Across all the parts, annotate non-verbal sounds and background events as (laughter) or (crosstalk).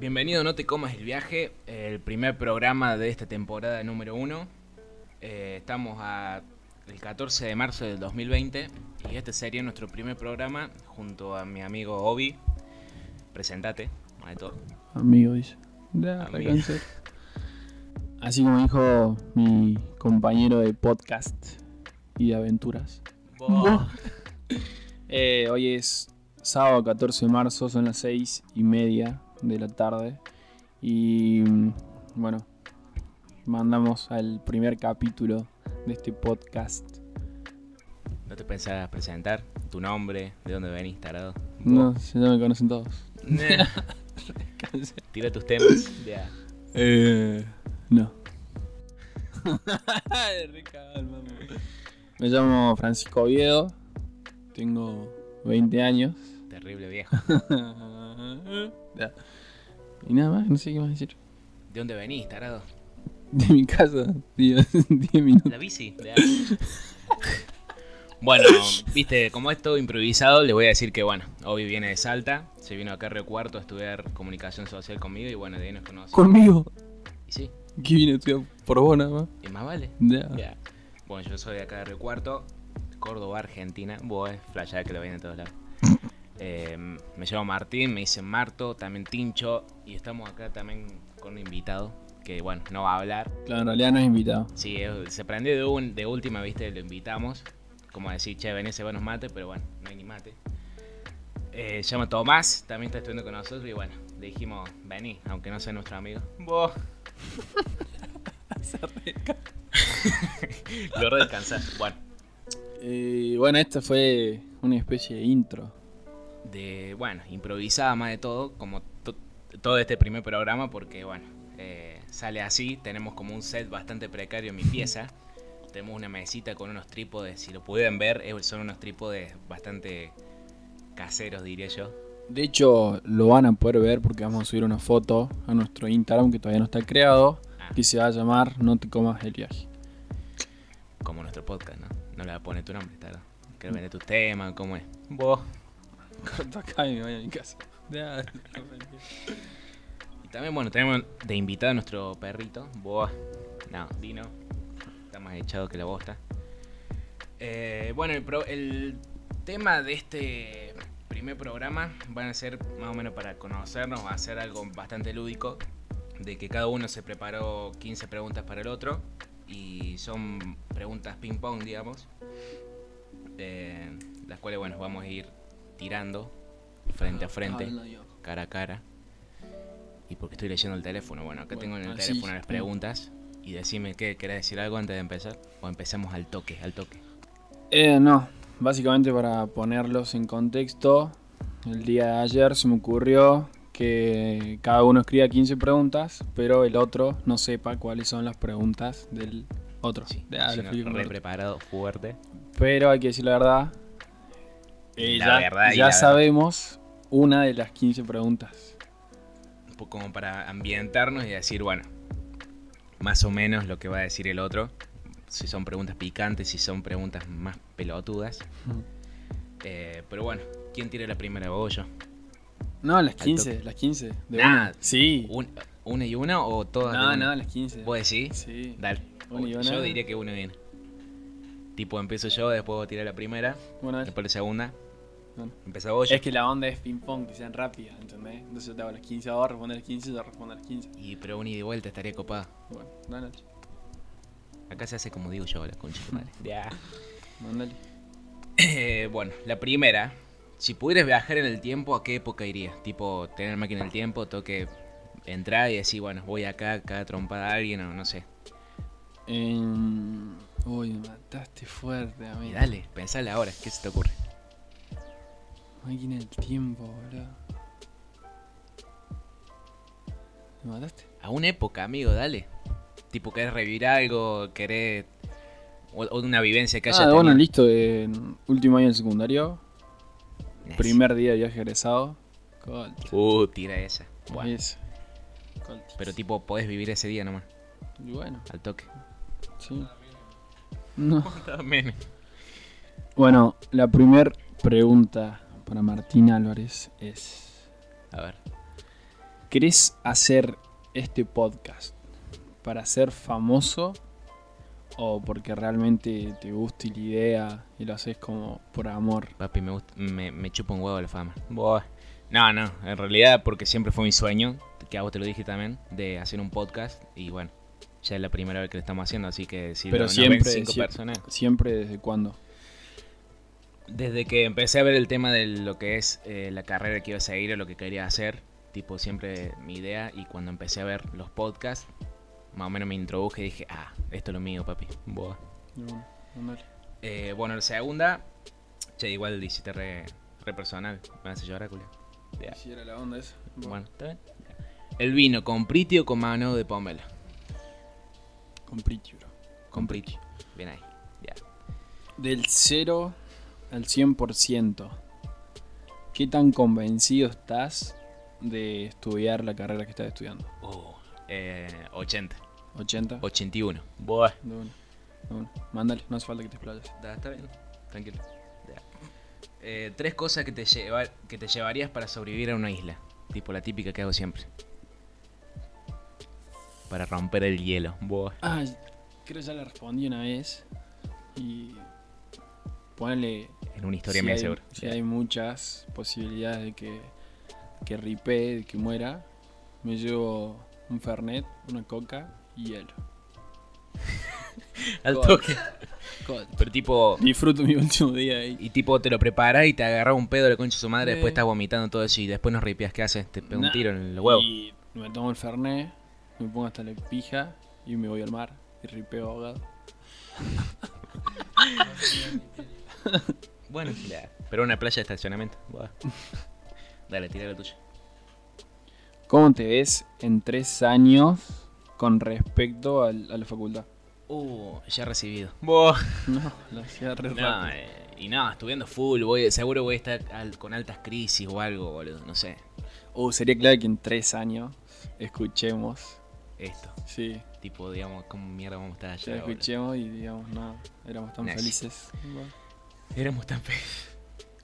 Bienvenido a No Te Comas el Viaje, el primer programa de esta temporada número uno. Eh, estamos a el 14 de marzo del 2020 y este sería nuestro primer programa junto a mi amigo Obi. Presentate, de todo. Amigo, dice. Así como dijo mi compañero de podcast y de aventuras. (laughs) Eh, hoy es sábado 14 de marzo, son las 6 y media de la tarde. Y mm, bueno, mandamos al primer capítulo de este podcast. ¿No te pensás presentar? ¿Tu nombre? ¿De dónde venís, tarado? No, ya me conocen todos. (laughs) Tira tus temas. Ya. Eh, no. (laughs) Me llamo Francisco Oviedo, tengo 20 años. Terrible viejo. (laughs) Ya. Y nada más, no sé qué más decir. ¿De dónde venís, tarado? De mi casa, 10 (laughs) minutos. La bici. Ya. Bueno, viste, como es todo improvisado, le voy a decir que, bueno, Obi viene de Salta, se vino acá a Río Cuarto a estudiar comunicación social conmigo y, bueno, de ahí nos conocimos. Conmigo, Y sí, que vine a estudiar por vos nada más. y más vale. Ya. Ya. Bueno, yo soy de acá de Río Cuarto, Córdoba, Argentina. Vos es flashada que lo ven de todos lados. Eh, me llamo Martín, me dicen Marto, también Tincho, y estamos acá también con un invitado que, bueno, no va a hablar. Claro, en realidad no es invitado. Sí, se prendió de, un- de última, viste, lo invitamos. Como decir, che, vení, se buenos mate, pero bueno, no hay ni mate. Eh, se llama Tomás, también está estudiando con nosotros y bueno, le dijimos, vení, aunque no sea nuestro amigo. Vos. (laughs) Lo re descansar. Bueno, Eh, bueno, esta fue una especie de intro. De, bueno, improvisada más de todo, como to- todo este primer programa, porque bueno, eh, sale así, tenemos como un set bastante precario en mi pieza. (laughs) Tenemos una mesita con unos trípodes, si lo pueden ver, son unos trípodes bastante caseros, diría yo. De hecho, lo van a poder ver porque vamos a subir una foto a nuestro Instagram que todavía no está creado, Ah, que se va a llamar No te comas el viaje. como nuestro podcast, ¿no? No le va a poner tu nombre, está Que vende tus temas, ¿cómo es? Vos. Corta acá y me voy a mi casa. Y también, bueno, tenemos de invitado a nuestro perrito, Boa. No, Dino. Está más echado que la bosta. Eh, bueno, el, pro- el tema de este primer programa van a ser más o menos para conocernos, va a ser algo bastante lúdico. De que cada uno se preparó 15 preguntas para el otro. Y son preguntas ping-pong, digamos. eh, las cuales, bueno, vamos a ir tirando frente a frente cara a cara. Y porque estoy leyendo el teléfono. Bueno, acá Bueno, tengo en el teléfono las preguntas. Y decime qué, ¿querés decir algo antes de empezar? O empezamos al toque, al toque. Eh, no, básicamente para ponerlos en contexto, el día de ayer se me ocurrió que cada uno escriba 15 preguntas, pero el otro no sepa cuáles son las preguntas del otro. Sí, si no, explico re mejor. preparado, fuerte. Pero hay que decir la verdad. Eh, La ya verdad ya sabemos una de las 15 preguntas. Un poco como para ambientarnos y decir, bueno, más o menos lo que va a decir el otro. Si son preguntas picantes, si son preguntas más pelotudas. Eh, pero bueno, ¿quién tira la primera? ¿Vos o yo? No, las Al 15, las 15. De Nah, una. Sí. ¿Un- ¿Una y una o todas? No, una? no, las 15. ¿Vos decís? Sí. Dale. Una y una. Yo diría que uno viene. Tipo, empiezo yo, después vos tirás la primera, Bueno, después la segunda. Es que la onda es ping-pong, que sean rápidas, ¿entendés? Entonces yo te hago las 15 ahora, responde las 15, yo respondo las 15. Y pero una y de vuelta estaría copada. Bueno, dale, Acá se hace como digo yo, la concha de madre. (laughs) Ya. mandale. Eh, bueno, la primera. Si pudieras viajar en el tiempo, ¿a qué época irías? Tipo, tener máquina del tiempo, toque entrar y decir, bueno, voy acá, acá trompada a alguien o no sé. Uy, me mataste fuerte, Y amigo. dale, pensale ahora, ¿qué se te ocurre? Máquina del tiempo, boludo. ¿Me mataste? A una época, amigo, dale. Tipo, querés revivir algo, querés... O, o una vivencia que haya Ah, bueno, listo. En último año del secundario, Nice. primer día de viaje egresado. Colt. Uh, tira esa. Bueno, pero tipo, podés vivir ese día nomás, Y bueno, al toque. sí. No. (laughs) También. Bueno, la primer pregunta para Martín Álvarez es... A ver. ¿Querés hacer este podcast para ser famoso o porque realmente te gusta la idea y lo haces como por amor? Papi, me, gusta, me, me chupa un huevo la fama. Buah. No, no, en realidad porque siempre fue mi sueño, que a vos te lo dije también, de hacer un podcast y bueno, ya es la primera vez que lo estamos haciendo, así que si Pero lo- siempre, ven cinco personas. siempre desde cuándo? Desde que empecé a ver el tema de lo que es eh, la carrera que iba a seguir o lo que quería hacer, tipo siempre mi idea, y cuando empecé a ver los podcasts, más o menos me introduje y dije, ah, esto es lo mío, papi. Una, ándale. Eh, bueno, la segunda, che, igual hiciste re, re personal, me hace llorar, culo. Ya. Si era la onda esa. Bueno, ¿está bien? El vino, ¿con priti o con mano de pomelo? Con Priti, bro. Con priti. Bien ahí, ya. Del 0 al 100%, ¿qué tan convencido estás de estudiar la carrera que estás estudiando? Uh, eh, 80, ¿80? 81. Buah. De una, de una. Mándale, no hace falta que te explayes. Da, está bien, tranquilo. Ya. Eh, tres cosas que te, lleva, que te llevarías para sobrevivir a una isla. Tipo la típica que hago siempre. Para romper el hielo. Buah. Ah, creo que ya le respondí una vez. Y ponele. En una historia si hay, seguro. si hay muchas posibilidades de que, que ripee, de que muera, me llevo un Fernet, una coca y hielo. (laughs) Al God. toque. Pero tipo. Disfruto mi último día ahí. Y tipo te lo preparas y te agarras un pedo de la concha de su madre, Eh. después estás vomitando todo eso y después nos ripias. ¿Qué haces? Te pega un tiro en los huevos. Y me tomo el Fernet, me pongo hasta la pija y me voy al mar y ripeo ahogado. (laughs) (laughs) (laughs) Bueno, (laughs) ya. Pero una playa de estacionamiento. Buah. (laughs) Dale, tira la tuya. ¿Cómo te ves en tres años con respecto al- a la facultad? Uh, ya recibido. Buah. No, lo hacía re No, rápido. eh, y no, estudiando full, voy, seguro voy a estar al- con altas crisis o algo, boludo, no sé. Uh, sería clave que en tres años escuchemos. Esto, Sí, tipo, digamos, cómo mierda vamos a estar ya allá. boludo? escuchemos y digamos, no, éramos tan Nice. felices. Bueno, Éramos tan feos.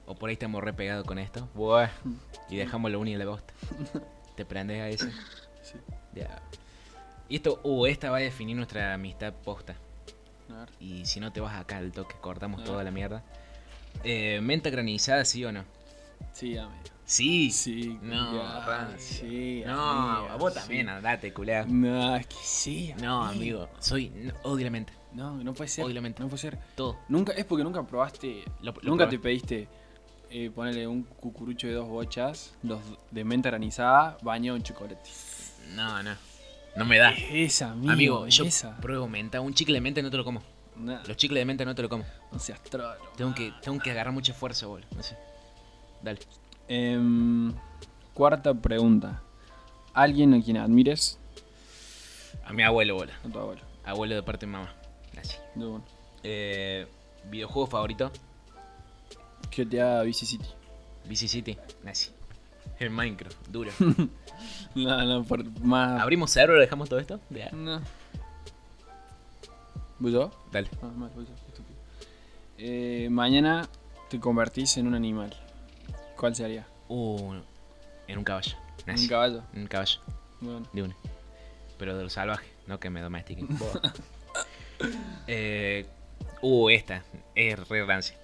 O por ahí estamos re pegados con esto. Buah. Y dejamos la uni y la bosta. ¿Te prendes a eso? sí. Ya. Y esto, uh, esta va a definir nuestra amistad posta. Y si no te vas acá al toque, cortamos toda la mierda. Eh, ¿Menta granizada, sí o no? Sí, amigo. Sí. Sí, No, Rancio. sí. No, amigo, a vos sí. también, andate, culea. No, es que sí. No, amigo, soy. No, odio la menta. No, no puede ser. Menta. No puede ser. Todo. Nunca, es porque nunca probaste. Lo- lo nunca probé. te pediste eh, ponerle un cucurucho de dos bochas, los de menta granizada, bañado en chocolate. No, no. No me da. Esa, amigo. Amigo, yo esa. pruebo menta. Un chicle de menta no te lo como. Nah, Los chicles de menta no te lo como. no seas trolo. Tengo que, tengo que agarrar mucha fuerza, boludo. No sé. Dale. Em, cuarta pregunta. ¿Alguien a quien admires? A mi abuelo, boludo. A tu abuelo. Abuelo de parte de mamá. Así. De bueno. Eh, ¿Videojuego favorito? GTA Vice City. Vice City. Así. El Minecraft. Duro. (laughs) No, no, por más. ¿Abrimos server? ¿Dejamos todo esto? Ya. No. ¿Vos yo? Dale. Ah, mal, vos yo, estúpido. Eh, mañana te convertís en un animal. ¿Cuál sería? Uh, en un caballo. ¿Un Así. caballo? En un caballo. Bueno. De una. Pero de los salvajes, no que me domestiquen. (laughs) eh, uh, esta. Es re rancia.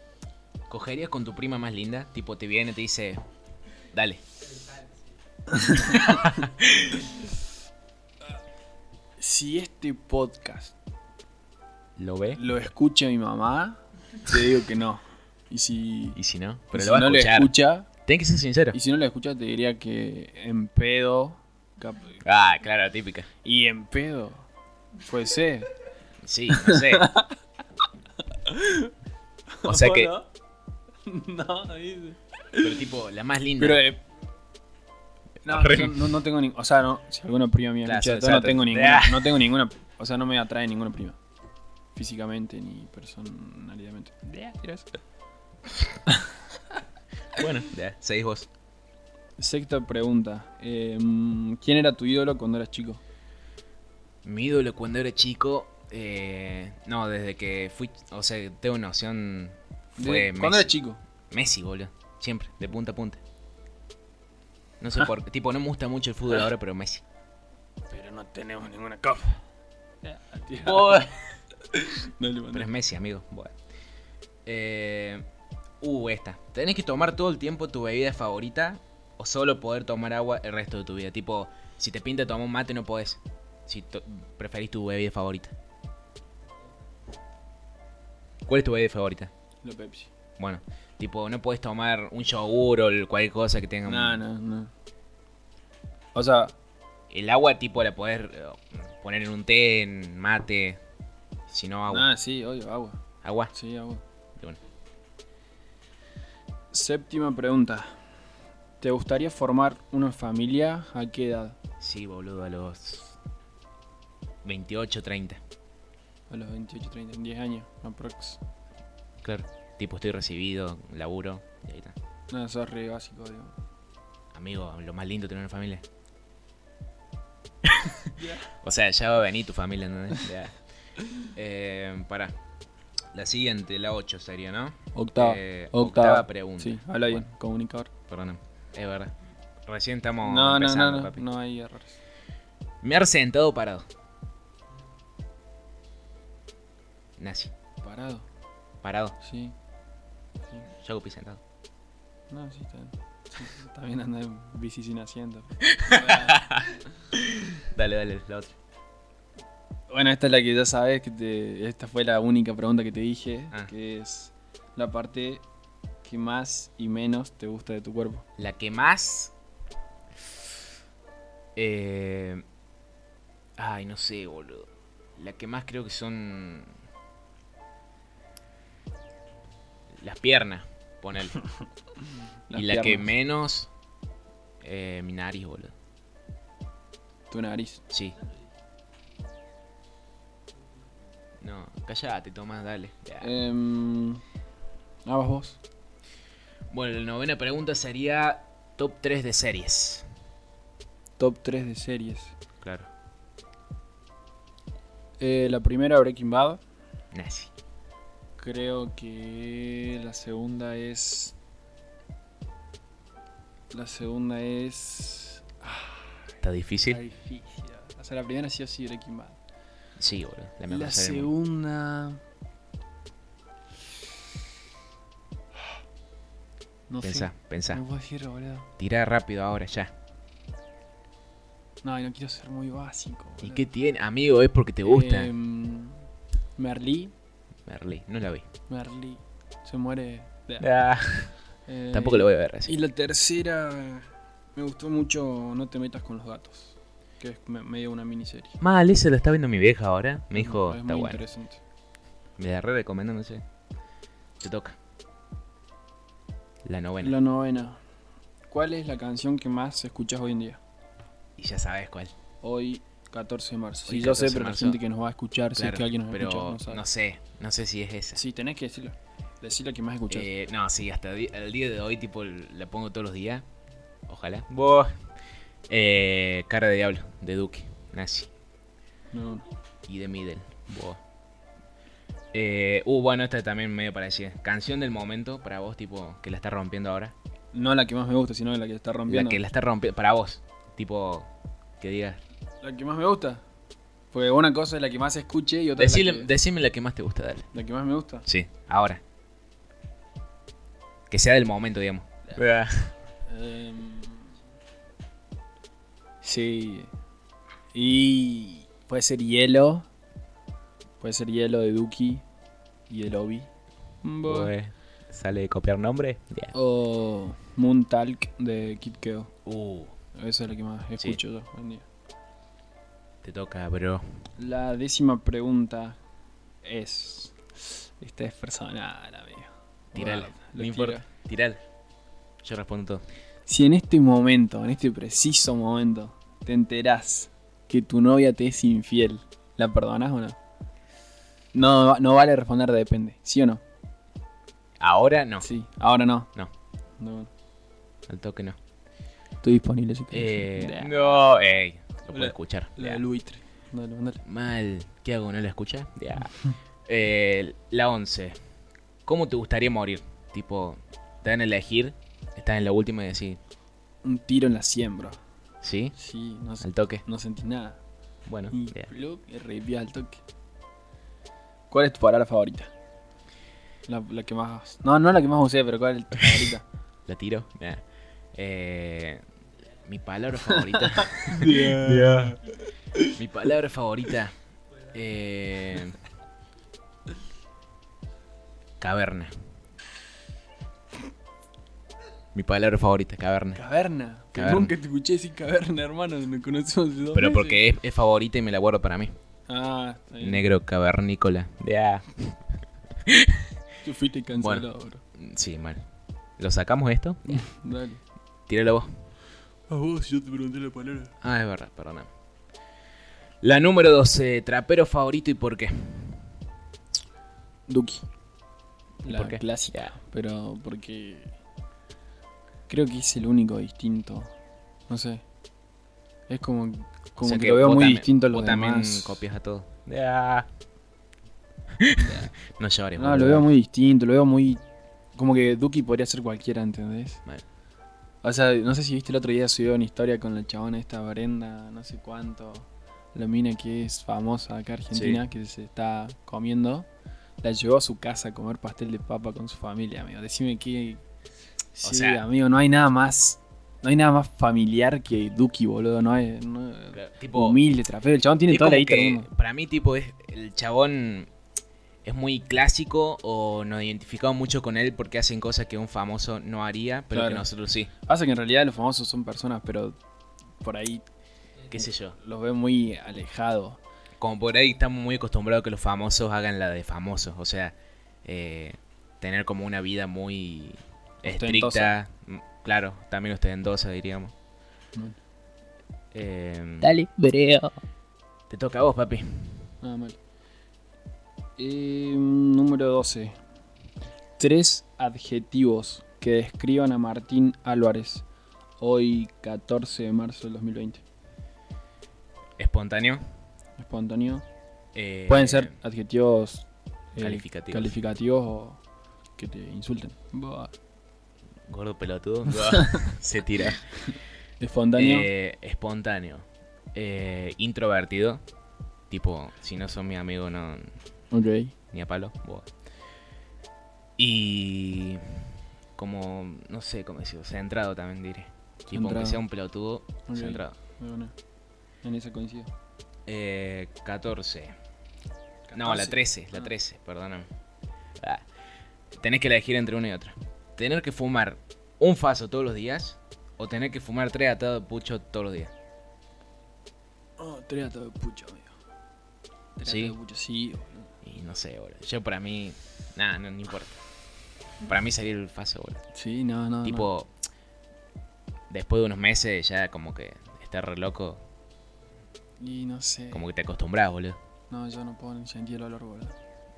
¿Cogerías con tu prima más linda? Tipo, te viene y te dice, dale. (laughs) Si este podcast ¿Lo ve? lo escucha mi mamá, te digo que no. Y si, Y si no, y pero si lo va a no lo escuchar. escucha, Tienes que ser sincero. y si no lo escucha, te diría que en pedo. cap- Ah, claro, típica. Y en pedo. Puede ser. Sí, no sé. (laughs) o sea que, (laughs) No, no, dice. pero tipo, la más linda. Pero. eh, no, yo no, no tengo ni. O sea, no, si alguna prima mía Claro, escucha o esto, sea, no te- tengo te- ninguna. No tengo ninguna. O sea, no me atrae ninguna prima. Físicamente ni personalidamente. ¿Tiras? (laughs) bueno, ya, seguís vos. Sexta pregunta. Eh, ¿Quién era tu ídolo cuando eras chico? Mi ídolo cuando era chico, eh, no, desde que fui, o sea, tengo noción, fue De- Messi. ¿Cuándo eras chico? Messi, boludo, siempre, de punta a punta. No sé por qué. Tipo, no me gusta mucho el fútbol ahora, pero Messi. Pero no tenemos ninguna copa. (laughs) Pero es Messi, amigo. Bueno. Eh, uh, esta. ¿Tenés que tomar todo el tiempo tu bebida favorita o solo poder tomar agua el resto de tu vida? Tipo, si te pinta tomar un mate no podés. Si to- preferís tu bebida favorita. ¿Cuál es tu bebida favorita? La Pepsi. Bueno, tipo, no podés tomar un yogur o cualquier cosa que tenga... No, no, no. O sea, El agua, tipo, la podés eh, poner en un té, en mate. Si no, agua. ah, sí, obvio, agua. Agua. Sí, agua. Bueno. Séptima pregunta. ¿Te gustaría formar una familia? ¿A qué edad? Sí, boludo, a los 28, 30. A los 28, 30, 10 años, aprox. Claro. Tipo, estoy recibido, laburo, y ahí está. No, eso es re básico, digo. Amigo, lo más lindo tener una familia. (laughs) o sea, ya va a venir tu familia, ¿entendés? (laughs) Ya. Eh, pará. La siguiente, la 8 sería, ¿no? Octava. Eh, octava. octava pregunta. Sí, habla bien, Bueno, comunicador. perdón. Es verdad. Recién estamos No, no, no, empezando, no, papi. no hay errores. Me ha sentado parado. Nazi. Parado, Parado. sí. Yo hago pis sentado. No, sí, está bien. Sí, está bien andar en bici sin asiento. (laughs) Dale, dale, la otra. Bueno, esta es la que ya sabes, que te, esta fue la única pregunta que te dije, Ah. que es la parte que más y menos te gusta de tu cuerpo. La que más. Eh... Ay, no sé, boludo. La que más creo que son. Las piernas, ponele. (laughs) Y la que menos. Eh, mi nariz, boludo. Tu nariz. Sí. No, callate, Tomás, dale. Ah, vas vos. Bueno, la novena pregunta sería top 3 de series. Top 3 de series. Claro. Eh, la primera, Breaking Bad. Nazi. Creo que la segunda es. La segunda es. ¿Está difícil? Está difícil. O sea, la primera sí o sí Breaking Bad. Sí, boludo. La segunda. No Pensá, sé. pensá. No puedo decir, boludo. Tira rápido ahora, ya. No, y no quiero ser muy básico. ¿Y boludo. qué tiene? Amigo, es porque te gusta. Merlí. Merlí, no la vi. Merlí. Se muere. Eh, Tampoco lo voy a ver así. Y la tercera. Me gustó mucho No te metas con los gatos. Que es me- medio una miniserie. Mal, ese lo está viendo mi vieja ahora. Me dijo, es está muy bueno. interesante. Me la re recomiendo, no sé. Te toca. La novena. La novena. ¿Cuál es la canción que más escuchas hoy en día? Y ya sabes cuál. Hoy, 14 de marzo. Hoy, Sí, yo 14 sé, pero la gente que nos va a escuchar, si es que alguien nos pero escucha, no no, sé. No sé si es esa. Sí, tenés que decirlo. Decir la que más escuchas. Eh, no, sí, hasta el día de hoy, tipo, la pongo todos los días. Ojalá. Buah. Eh, cara de diablo, de Duque, Nazi. No, no. Y de Middle. Buah. Eh, uh, bueno, esta también medio parecida. Canción del momento para vos, tipo, que la está rompiendo ahora. No la que más me gusta, sino la que está rompiendo. La que la está rompiendo, para vos. Tipo, que digas. La que más me gusta. Porque una cosa es la que más escuche y otra es Decile- la que, Decime la que más te gusta, dale. la que más me gusta. Sí, ahora. Que sea del momento, digamos. Em, sí. Y puede ser hielo. Puede ser hielo de Duki y el Obi. Pues, ¿Sale de copiar nombre? O Moon Talk de Kid Keo. Uh, Esa es la que más escucho yo hoy en día. Te toca, bro. La décima pregunta es. Esta es personal, amigo. Bueno, No importa. tiro. Tirala. Yo respondo todo. Si en este momento, en este preciso momento, te enterás que tu novia te es infiel, ¿la perdonás o no? No, no vale responder depende, ¿sí o no? Ahora no. Sí, ahora no. No. No, Al toque no. estoy disponible si Eh, querés. no, ey. Lo puedo La- escuchar. La del buitre. Dale, mandale. Mal. ¿Qué hago? ¿No la escucha? Ya. (laughs) Eh, la 11. ¿Cómo te gustaría morir? Tipo, te dan a elegir, estás en la última y decís, un tiro en la siembra. ¿Sí? Sí, no, Al toque. no sentí nada. Bueno, Y reviví al toque. ¿Cuál es tu palabra favorita? La, la que más. No, no la que más usé, pero ¿cuál es tu (laughs) favorita? la tiro. Ya. Eh, mi palabra favorita. (laughs) (laughs) mi palabra favorita. Eh, caverna. Mi palabra favorita, caverna. Caverna. Que Caverna. nunca te escuché decir caverna, hermano. Nos conocemos de dos Pero porque es, es favorita y me la guardo para mí. Ah, está bien. Negro cavernícola. Ya. (laughs) Tú fuiste cancelado, bro. Sí, mal. ¿Lo sacamos esto? Dale. Tíralo vos. A vos, yo te pregunté la palabra. Ah, es verdad, perdona. La número 12, trapero favorito y por qué. Duki. ¿Y La por qué? clásica. Pero porque. Creo que es el único distinto. No sé. Es como. Como O sea que, lo veo muy también- distinto a los Vos también demás. copias a todo. Ya. no llores, No, lo veo muy distinto, lo veo muy. Como que Duki podría ser cualquiera, ¿entendés? Vale. O sea, no sé si viste el otro día subió una historia con la chabona esta Brenda, no sé cuánto. La mina que es famosa acá argentina, que se está comiendo. La llevó a su casa a comer pastel de papa con su familia, amigo. Decime que. Sí, sea- amigo, no hay nada más. No hay nada más familiar que Duki, boludo. No hay. no- tipo, humilde, trapero. El chabón tiene toda la guita. Para mí, tipo, es el chabón es muy clásico o nos identificamos mucho con él porque hacen cosas que un famoso no haría, pero que nosotros sí. Pasa que en realidad los famosos son personas, pero por ahí Qué sé yo. los veo muy alejados. Como por ahí estamos muy acostumbrados a que los famosos hagan la de famosos. O sea, eh, tener como una vida muy estricta. Mm, Claro, también ostentosa, diríamos. Eh, Dale, breo. te toca a vos, papi. Nada mal. Eh, número 12. Tres adjetivos que describan a Martín Álvarez. Hoy 14 de marzo del 2020. Espontáneo. Espontáneo. eh, Pueden ser adjetivos eh, calificativos. calificativos o que te insulten. Buah. Gordo pelotudo. (laughs) Se tira. Espontáneo. Eh, espontáneo. Eh, introvertido. Tipo, si no son mi amigo, no. Ok. Ni a palo. Y. Como. No sé cómo decirlo. Centrado también diré. Tipo, aunque sea un pelotudo, Ok. centrado. Bueno, en esa coincido. Eh, 14. No, la 13. La Ah. 13, perdóname. Ah. Tenés que elegir entre una y otra. Tener que fumar un faso todos los días. O tener que fumar tres atados de pucho todos los días. Oh, tres atados de pucho, amigo. Tres Sí. atados de pucho, sí. Y no sé, boludo. Yo para mí. Nada, no, no importa. Para mí salir el faso, boludo. Sí, no, no. no. Tipo. Después de unos meses ya como que estar re loco. Y no sé. Como que te acostumbras, boludo. No, yo no puedo ni sentir el olor, boludo.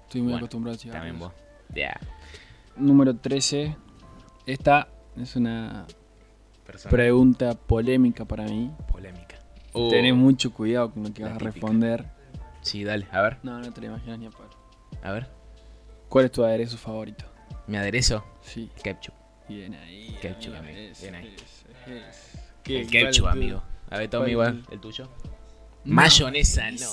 Estoy muy Bueno, acostumbrado a. También vos. Ya. Número 13. Esta es una Persona pregunta polémica para mí. polémica. Uh, Tenés mucho cuidado con lo que la vas a responder. Sí, dale. A ver, No, no te lo imaginas ni a palo. a ver. ¿Cuál es tu aderezo favorito? Mi aderezo. Sí. Ketchup. Bien ahí. Ketchup, amigo, bien ahí. El ¿Cuál es ketchup, amigo. A ver, Tommy, igual. ¿El tuyo? No, mayonesa, no.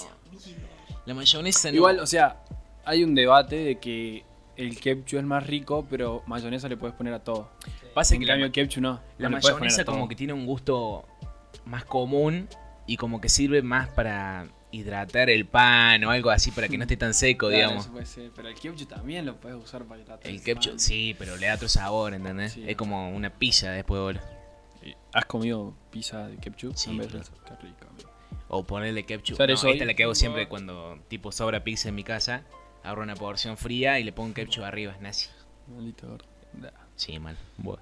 La mayonesa no. Igual, o sea, hay un debate de que el ketchup es más rico, pero mayonesa le puedes poner a todo. pasa en que cambio, ma- ketchup no. la no mayonesa como que tiene un gusto más común y como que sirve más para hidratar el pan o algo así para que no esté tan seco, Claro, digamos. eso puede ser, Pero el ketchup también lo puedes usar para hidratar El pan. ketchup, sí, pero le da otro sabor, ¿entendés? Sí. Es como una pizza después, boludo. ¿Has comido pizza de ketchup? Sí, En vez de? Qué rico, amigo. O ponerle ketchup. ¿Sabes No, eso esta es la que hago siempre cuando tipo sobra pizza en mi casa. Agarro una porción fría y le pongo ketchup arriba, es nazi. Maldito gordo. Da. Sí, mal. Buah.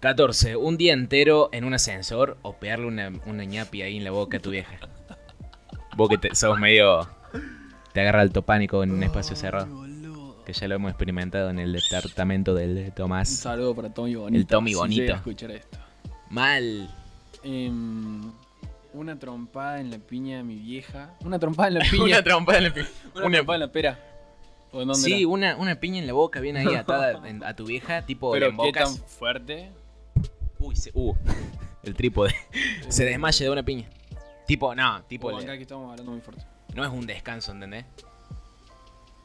14. Un día entero en un ascensor o pegarle una, una ñapi ahí en la boca a tu vieja. Vos que te- sos medio... Te agarra alto pánico en un espacio cerrado. Que ya lo hemos experimentado en el departamento del Un Tomás. saludo para Tommy Bonito. El Tommy Bonito. escuchar esto. Mal. Em, una trompada en la piña de mi vieja. Una trompada en la (laughs) piña. una trompa en la pi- Una una- trompada en la pera. ¿O en dónde Sí, una, una piña en la boca bien ahí atada (laughs) en- a tu vieja, tipo Pero en qué tan fuerte. Uy, se, uh, el trípode. se desmaya de una piña. Tipo, no, tipo. Le- acá que estamos hablando muy fuerte. no es un descanso, ¿entendés?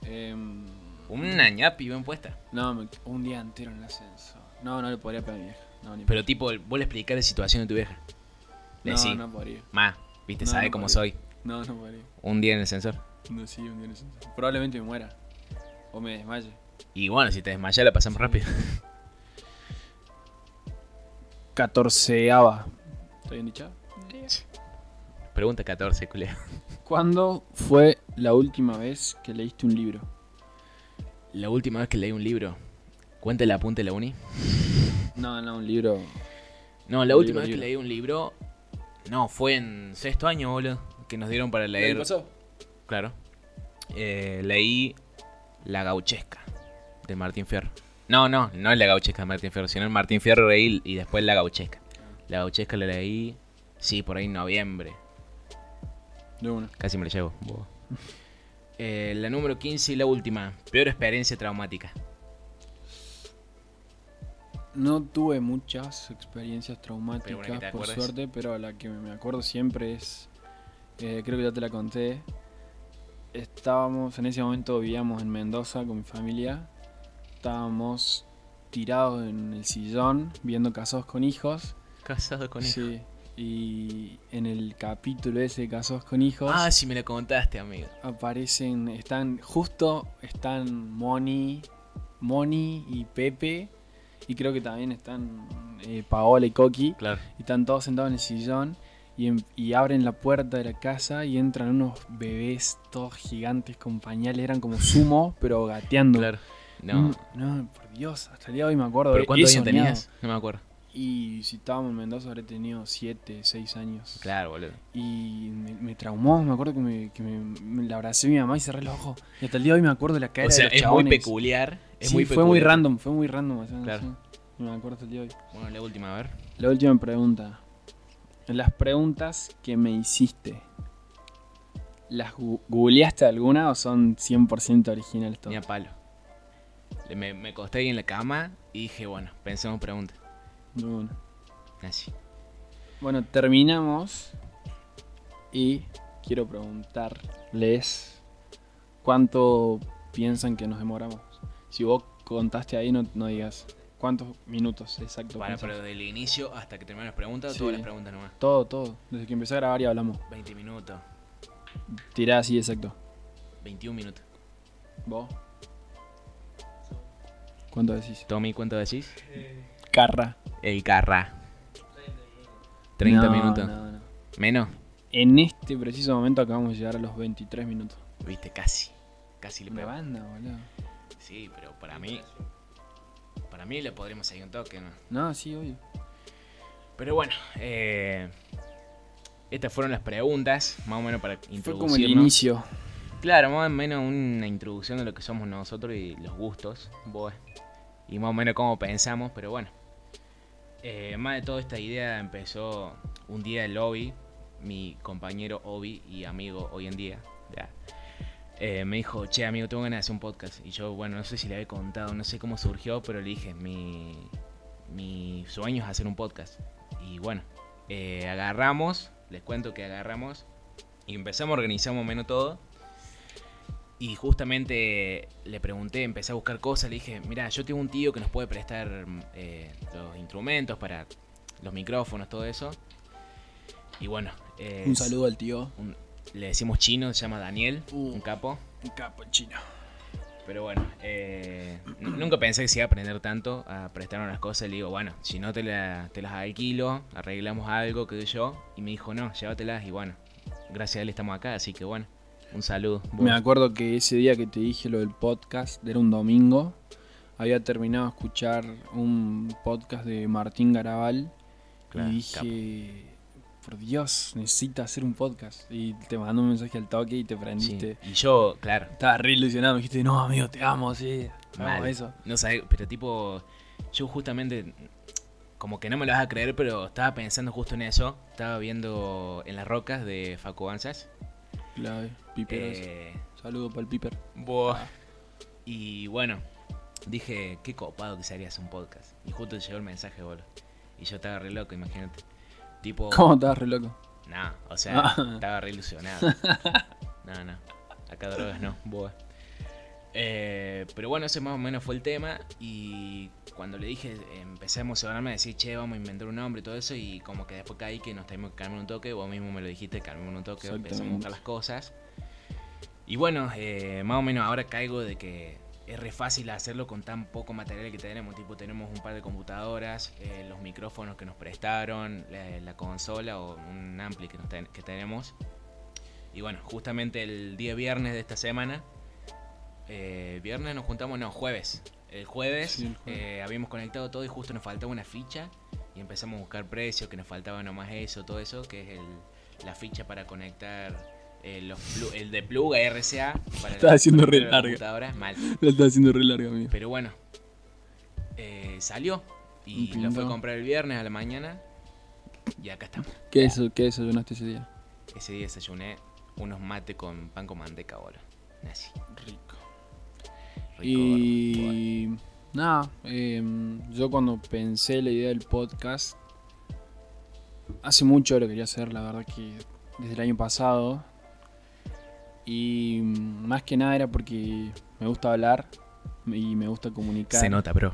Em, Una ñapi bien puesta. no, me- un día entero en el ascenso. No, no le podría pegar a mi vieja. No, ni Pero tipo, vos le explicás la situación de tu vieja. Le no, decís, no podría. ma, viste, No, sabe no cómo podría. soy. No, no podría. Un día en el ascensor. No, sí, un día en el ascenso. Probablemente me muera. O me desmaye. Y bueno, si te desmayas la pasamos rápido. Catorceava. ¿Está bien dicha? Pregunta 14, culeo. ¿Cuándo fue la última vez que leíste un libro? La última vez que leí un libro. ¿Cuenta el apunte de la uni? No, no, un libro. No, la Un última libro, vez que libro. leí un libro. No, fue en sexto año, boludo. Que nos dieron para leer. Claro. Eh, leí La Gauchesca de Martín Fierro. No, no, no es La Gauchesca de Martín Fierro, sino el Martín Fierro leí y después La Gauchesca. La Gauchesca la leí, sí, por ahí en noviembre. De una. Casi me la llevo. (laughs) Eh, la número 15 y la última. Peor experiencia traumática. No tuve muchas experiencias traumáticas, por acuerdes. suerte, pero la que me acuerdo siempre es. eh, creo que ya te la conté. Estábamos, en ese momento vivíamos en Mendoza con mi familia. Estábamos tirados en el sillón viendo Casados con Hijos. Casado con hijo. Sí. Y en el capítulo ese de Casados con Hijos Ah, sí me la contaste, amigo. aparecen, están, justo están Moni, Moni y Pepe. Y creo que también están eh, Paola y Coqui. Claro. Y están todos sentados en el sillón. Y, en- y abren la puerta de la casa y entran unos bebés todos gigantes con pañales. Eran como sumo, (laughs) pero gateando. Claro. No. Mm, no, por Dios, hasta el día de hoy me acuerdo. ¿Pero cuántos años soñado. tenías? No me acuerdo. Y si estábamos en Mendoza habré tenido 7, 6 años. Claro, boludo. Y me, me traumó, me acuerdo que, me, que me, me la abracé a mi mamá y cerré los ojos. Y hasta el día de hoy me acuerdo de la cara O sea, de los es chabones. muy peculiar. Es Sí, muy fue muy random, fue muy random. o sea, no Claro. sé. Me acuerdo hasta el día de hoy. Bueno, la última, a ver. La última pregunta. Las preguntas que me hiciste, ¿las googleaste alguna o son 100% originales Ni todas? a palo. Me, me acosté ahí en la cama y dije, bueno, pensemos preguntas. Bueno. Así. Bueno, terminamos y quiero preguntarles cuánto piensan que nos demoramos. Si vos contaste ahí, no, no digas cuántos minutos exacto. Para, pensás. pero del inicio hasta que terminen las preguntas, Sí. todas las preguntas nomás. Todo, todo. Desde que empecé a grabar y hablamos. 20 minutos, Tirá así exacto. 21 minutos. ¿Vos? ¿Cuánto decís? Tommy, ¿cuánto decís? Carra. El carra. 30 No, minutos. no, no. Menos. En este preciso momento acabamos de llegar a los 23 minutos. Viste, casi. Casi le pego. banda, boludo. Sí, pero para mí. Para mí le podríamos seguir un toque, ¿no? No, sí, obvio. Pero bueno, eh, estas fueron las preguntas, más o menos para Fue introducirnos. como el inicio. Claro, más o menos una introducción de lo que somos nosotros y los gustos, y más o menos cómo pensamos, pero bueno. Eh, más de toda esta idea empezó un día el Obi, mi compañero Obi y amigo hoy en día. ya, eh, me dijo, che amigo, tengo ganas de hacer un podcast. Y yo, bueno, no sé si le había contado, no sé cómo surgió, pero le dije, mi, sueño es hacer un podcast. Y bueno, eh, agarramos, les cuento que agarramos y empezamos a organizar más o menos todo. Y justamente le pregunté, empecé a buscar cosas, le dije, mira, yo tengo un tío que nos puede prestar eh, los instrumentos para los micrófonos, todo eso. Y bueno, eh, Un saludo al tío. un- le decimos chino, se llama Daniel, Uh. un capo. Un capo chino. Pero bueno, eh, nunca pensé que se iba a aprender tanto a prestarnos las cosas. Le digo, bueno, si no te, la- te las alquilo, arreglamos algo, qué sé yo. Y me dijo, no, llévatelas. Y bueno, gracias a él estamos acá, así que bueno, un saludo. Me acuerdo que ese día que te dije lo del podcast, era un domingo, había terminado de escuchar un podcast de Martín Garabal Claro, y dije, por Dios, necesita hacer un podcast. Y te mandó un mensaje al toque y te Sí, prendiste. Y yo, claro, Estabas re ilusionado, me dijiste, no amigo, te amo, sí. mal. Eso. No sabes, pero tipo, yo justamente, como que no me lo vas a creer, pero estaba pensando justo en eso. Estaba viendo En las rocas de Facu Ansas. Clave, piperos. Eh, Saludo para el piper. Buah. Y bueno, dije, qué copado que se haría hacer un podcast. Y justo llegó el mensaje, boludo. Y yo estaba re loco, imagínate. Tipo. (laughs) ¿Cómo estabas re loco? No, o sea, Ah. estaba re ilusionado. (laughs) No, no. Acá drogas no, boba. Eh, pero bueno, ese más o menos fue el tema. Y cuando le dije, empecé a emocionarme, a decir, che, vamos a inventar un nombre y todo eso. Y como que después caí que nos tenemos que calmar un toque. Vos mismo me lo dijiste, calmar un toque. Empezamos a buscar las cosas. Y bueno, eh, más o menos ahora caigo de que es re fácil hacerlo con tan poco material que tenemos. Tipo, tenemos un par de computadoras, eh, los micrófonos que nos prestaron, la, la consola o un ampli que, nos ten- que tenemos. Y bueno, justamente el día viernes de esta semana, eh, viernes nos juntamos, no, jueves. El jueves, Sí, el jueves. eh, habíamos conectado todo y justo nos faltaba una ficha y empezamos a buscar precios, que nos faltaba nomás eso, todo eso, que es el- la ficha para conectar eh, los el de plug a RCA. Para Estaba haciendo re (laughs) la larga. mal. La estás haciendo re larga, amigo. Pero bueno, eh, salió y lo fue a comprar el viernes a la mañana y acá estamos. ¿Qué, eso, ¿Qué desayunaste ese día? Ese día desayuné unos mate con pan con manteca ahora. Así. Rico. Rico, gordo. Y nada, em, yo cuando pensé la idea del podcast, hace mucho lo quería hacer, la verdad que desde el año pasado. Y más que nada era porque me gusta hablar y me gusta comunicar. Se nota, bro.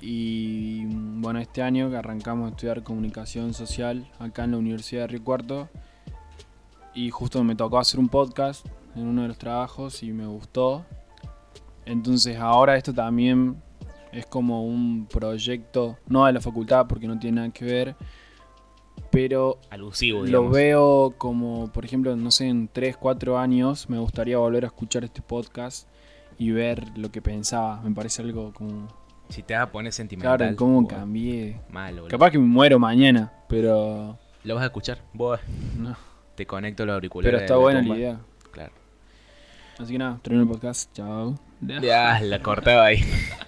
Y bueno, este año que arrancamos a estudiar comunicación social acá en la Universidad de Río Cuarto. Y justo me tocó hacer un podcast en uno de los trabajos y me gustó. Entonces ahora esto también es como un proyecto, no de la facultad porque no tiene nada que ver, pero Alusivo, lo veo como, por ejemplo, no sé, en 3, 4 años me gustaría volver a escuchar este podcast y ver lo que pensaba. Me parece algo como... Si te vas a poner sentimental. Claro, cómo cambié. Malo, boludo. Capaz que me muero mañana, pero. Lo vas a escuchar. No. Te conecto los auriculares. Pero está buena la idea. Claro. Así que nada, termino el podcast. Chao. Ya, la cortaba ahí. (laughs)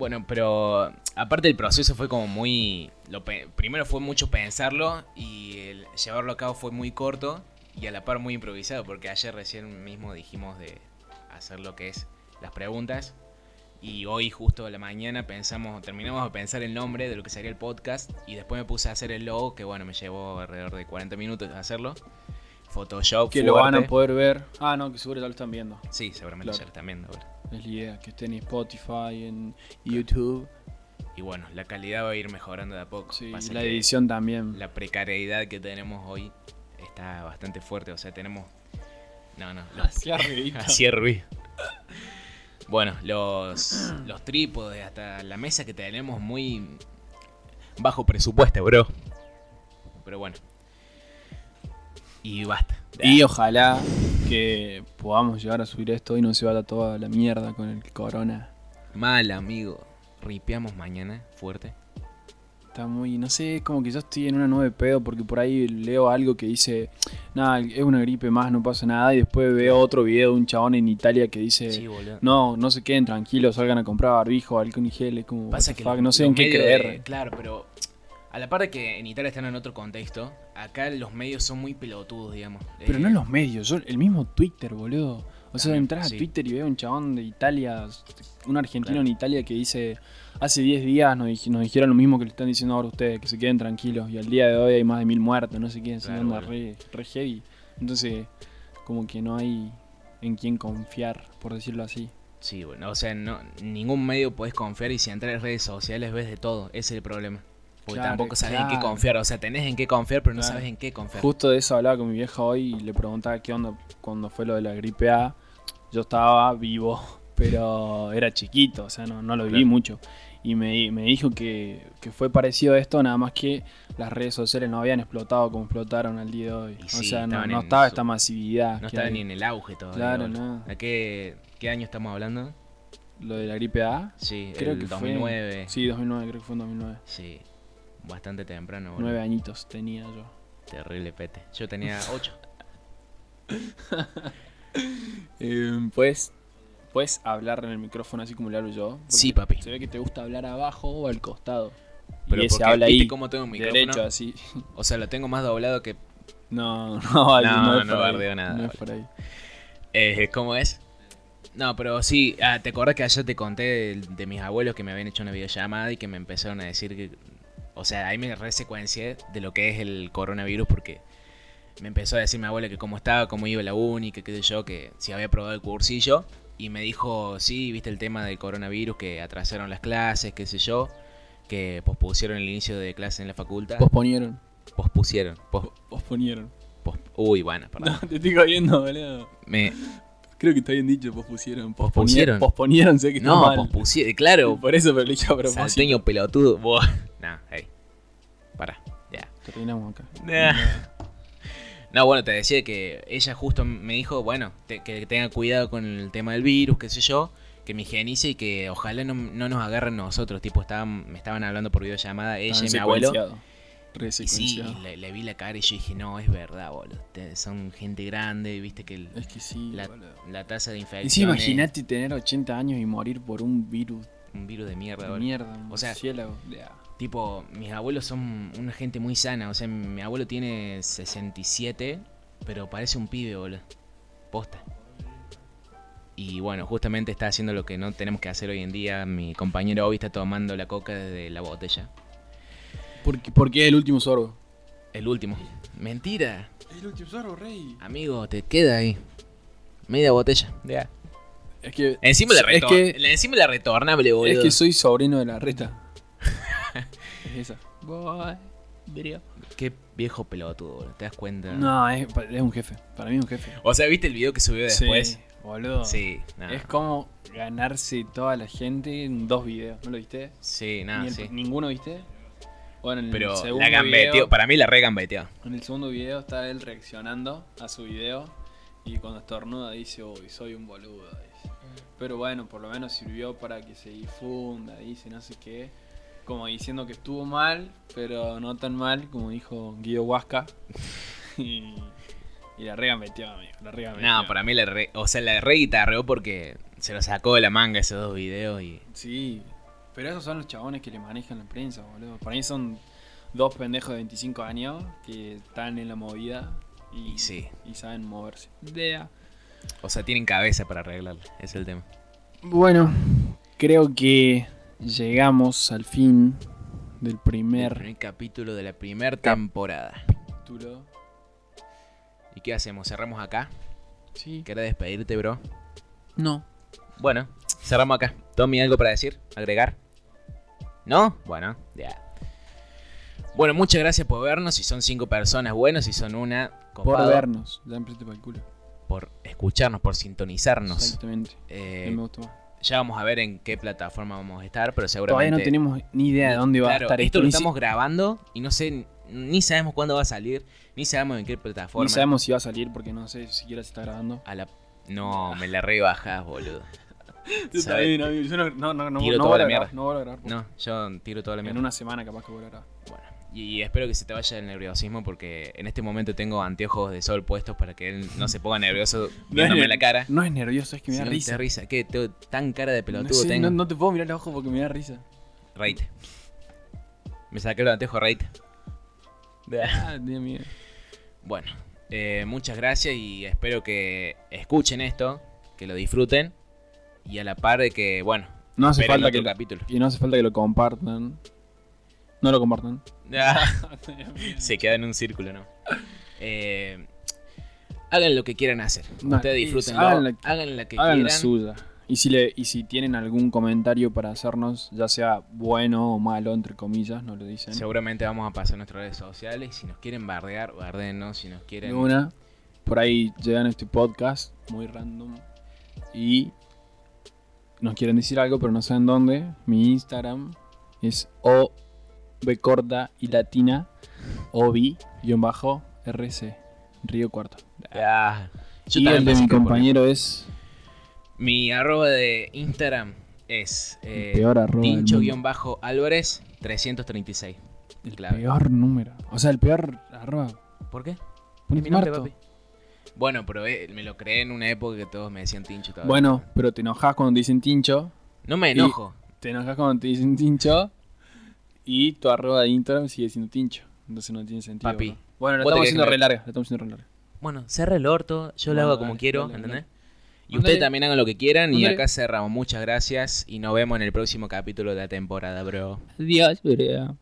bueno, pero aparte el proceso fue como muy... Lo pe- primero fue mucho pensarlo y el llevarlo a cabo fue muy corto y a la par muy improvisado porque ayer recién mismo dijimos de hacer lo que es las preguntas y hoy justo a la mañana pensamos, terminamos de pensar el nombre de lo que sería el podcast y después me puse a hacer el logo que bueno, me llevó alrededor de 40 minutos hacerlo. Photoshop. Que lo van a poder ver. Ah, no, que seguro ya lo están viendo. Sí, seguramente Claro. ya lo están viendo ahora. Es la idea, que esté en Spotify, en YouTube. Y bueno, la calidad va a ir mejorando de a poco. Sí, Pasa la edición también. La precariedad que tenemos hoy está bastante fuerte. O sea, tenemos. No, no. Los... (laughs) Ruido. Bueno, los, los trípodes, hasta la mesa que tenemos muy bajo presupuesto, bro. Pero bueno. Y basta. Y ojalá que podamos llegar a subir esto y no se vaya toda la mierda con el corona. Mal, amigo. Ripeamos mañana fuerte. Está muy, no sé, es como que yo estoy en una nube pedo porque por ahí leo algo que dice, nada, es una gripe más, no pasa nada. Y después veo otro video de un chabón en Italia que dice, Sí, no, no se queden tranquilos, salgan a comprar barbijo, alcohol y gel. Es como, Pasa que fuck, no sé en qué creer. de- claro, pero a la par de que en Italia están en otro contexto, acá los medios son muy pelotudos, digamos. Pero Eh, no en los medios, yo, el mismo Twitter, boludo. O sea, entras a. Twitter y veo un chabón de Italia, un argentino Claro. en Italia que dice, hace 10 días nos, dij- nos dijeron lo mismo que le están diciendo ahora ustedes, que se queden tranquilos. Y al día de hoy hay más de mil muertos, no sé qué, Claro, boludo. re, re heavy. Entonces, como que no hay en quién confiar, por decirlo así. Sí, bueno, o sea, no, ningún medio podés confiar y si entras en redes sociales ves de todo. Ese es el problema. Porque Claro, tampoco sabes en qué confiar. O sea, tenés en qué confiar, pero no Claro. sabes en qué confiar. Justo de eso hablaba con mi vieja hoy y le preguntaba qué onda cuando fue lo de la gripe A. Yo estaba vivo, (laughs) pero era chiquito, o sea, no, no lo viví mucho. Y me, me dijo que, que fue parecido a esto, nada más que las redes sociales no habían explotado como explotaron al día de hoy. Y o sí, sea, no, estaba su- esta masividad. no estaba hay. ni en el auge todavía. Claro, no. ¿A qué, qué año estamos hablando? Lo de la gripe A, Sí, creo el que 2009. fue. Sí, 2009, creo que fue en 2009. Sí, bastante temprano. boludo. Nueve añitos tenía yo. Terrible pete. Yo tenía (laughs) 8. Eh, ¿puedes, ¿Puedes hablar en el micrófono así como le hablo yo? Porque Sí, papi. Se ve que te gusta hablar abajo o al costado. Pero y ese habla ¿viste ahí cómo tengo un micrófono? derecho así. O sea, lo tengo más doblado que... No, no, No, no, no ahí, bardeo nada, No es por ahí. Eh, ¿Cómo es? No, pero sí, ah, ¿te acordás que ayer te conté de, de mis abuelos que me habían hecho una videollamada y que me empezaron a decir que. O sea, ahí me resecuencié de lo que es el coronavirus porque me empezó a decir mi abuela que cómo estaba, cómo iba la uni, que qué sé yo, que si había probado el cursillo. Y me dijo, sí, viste el tema del coronavirus, que atrasaron las clases, qué sé yo, que pospusieron el inicio de clases en la facultad. Posponieron. Pospusieron. pos- Posponieron. pos- uy, bueno, perdón. No, te estoy jodiendo, boludo. Me, Creo que está bien dicho, pospusieron. Pospusieron. Posponieron, sé que está no, pospusieron, claro. Por eso, pero lo dije a propósito. Salteño pelotudo. Buah. (laughs) Nah, hey. Para, ya. Terminamos acá. No, bueno, te decía que ella justo me dijo, bueno, te- que tenga cuidado con el tema del virus, qué sé yo, que me higienice y que ojalá no, no nos agarren nosotros. Tipo, estaban, me estaban hablando por videollamada ella y mi abuelo. Y sí, le, le vi la cara y yo dije, no, es verdad, boludo. Son gente grande, viste que el- Es que sí, la, tasa de Y infección sí, es imagínate tener 80 años y morir por un virus un virus de mierda, de boludo. mierda, O sea. Ya. Tipo, mis abuelos son una gente muy sana. O sea, mi abuelo tiene 67, pero parece un pibe, boludo. Posta. Y bueno, justamente está haciendo lo que no tenemos que hacer hoy en día. Mi compañero Obi está tomando la coca desde la botella. Porque, porque es el último sorbo. El último. Mentira. El último sorbo, rey. Amigo, te queda ahí. Media botella. Ya. Es que. Encima la, es encima la retornable, boludo. es que soy sobrino de la reta. (laughs) es esa. Qué viejo pelotudo, boludo. ¿Te das cuenta? No, es, es un jefe. Para mí es un jefe. O sea, ¿viste el video que subió después? Sí, boludo. Sí, no. Es como ganarse toda la gente en dos videos. ¿No lo viste? Sí, nada, sí. ¿Ninguno viste? Bueno, en el Pero segundo la gambeteó, video- para mí la re gambeteó. En el segundo video está él reaccionando a su video y cuando estornuda dice, uy, soy un boludo. dice. Pero bueno, por lo menos sirvió para que se difunda, dice no sé qué. Como diciendo que estuvo mal, pero no tan mal, como dijo Guido Huasca. (laughs) y, y la rega metió, amigo. La rega metió. No, para mí la re, o sea, la re guitarreó porque se lo sacó de la manga esos dos videos y Sí, pero esos son los chabones que le manejan la prensa, boludo. Para mí son dos pendejos de 25 años que están en la movida y, Y sí. y saben moverse. O sea, tienen cabeza para arreglarla, es el tema. Bueno, creo que llegamos al fin del El primer primer capítulo de la primera temporada. capítulo. ¿Y qué hacemos? ¿Cerramos acá? Sí. ¿Querés despedirte, bro? No. Bueno, cerramos acá. Tommy, ¿algo para decir? ¿Agregar? ¿No? Bueno, ya. Bueno, muchas gracias por vernos. Si son cinco personas, bueno. Si son una, Por copado. vernos. Ya para el culo. Por escucharnos, por sintonizarnos. Exactamente. Eh, me gustó ya vamos a ver en qué plataforma vamos a estar, pero Todavía seguramente... no tenemos ni idea de dónde va Claro, a estar esto esto. lo estamos grabando y no sé, ni sabemos cuándo va a salir, ni sabemos en qué plataforma. ni sabemos si va a salir porque no sé siquiera si está grabando. A la... No, me la rebajás, boludo. Yo no, no, no, no, Tiro no toda voy a la grabar, mierda. no voy a grabar. No, yo tiro toda la En mierda. una semana capaz que voy a grabar. Bueno, y espero que se te vaya el nerviosismo porque en este momento tengo anteojos de sol puestos para que él no se ponga nervioso (laughs) viéndome es- la cara. No es nervioso, es que me da Si no risa. te risa. ¿Qué? Tengo tan cara de pelotudo no, sé, tengo. no, no te puedo mirar los ojos porque me da risa. Reite. Me saqué los anteojos, reite. (laughs) Ah, Dios mío. Bueno, eh, muchas gracias y espero que escuchen esto, que lo disfruten y a la par de que, bueno, No hace falta que capítulo. y no hace falta que lo compartan. No lo compartan. (laughs) Se queda en un círculo, ¿no? Eh, hagan lo que quieran hacer. No, Ustedes es- disfruten. hagan la- Hagan la que Hagan la quieran. suya. Y si le y si tienen algún comentario para hacernos, ya sea bueno o malo entre comillas, nos lo dicen. Seguramente vamos a pasar nuestras redes sociales. Si nos quieren bardear, bardeennos. Si nos quieren. Una, por ahí llegan este podcast muy random y nos quieren decir algo, pero no saben dónde. Mi Instagram es o corta y latina obi-rc Río Cuarto. Ah, y el de mi compañero es. Mi arroba de Instagram es eh. Dincho-Álvarez 336. El clave. peor número. O sea, el peor arroba. ¿Por qué? Pon Es mi nombre, papi. Bueno, pero eh, me lo creé en una época que todos me decían Tincho todavía. Bueno, pero te enojas cuando te dicen tincho. No me enojo. Te enojas cuando te dicen tincho. Y tu arroba de Instagram sigue siendo tincho. Entonces no tiene sentido. Papi, bro. Bueno, lo estamos haciendo re larga. Lo estamos haciendo re larga. Bueno, cerra el orto, yo lo hago como dale, quiero, dale, ¿entendés? Y ustedes también hagan lo que quieran. Y acá cerramos. Muchas gracias. Y nos vemos en el próximo capítulo de la temporada, bro. Adiós, bro.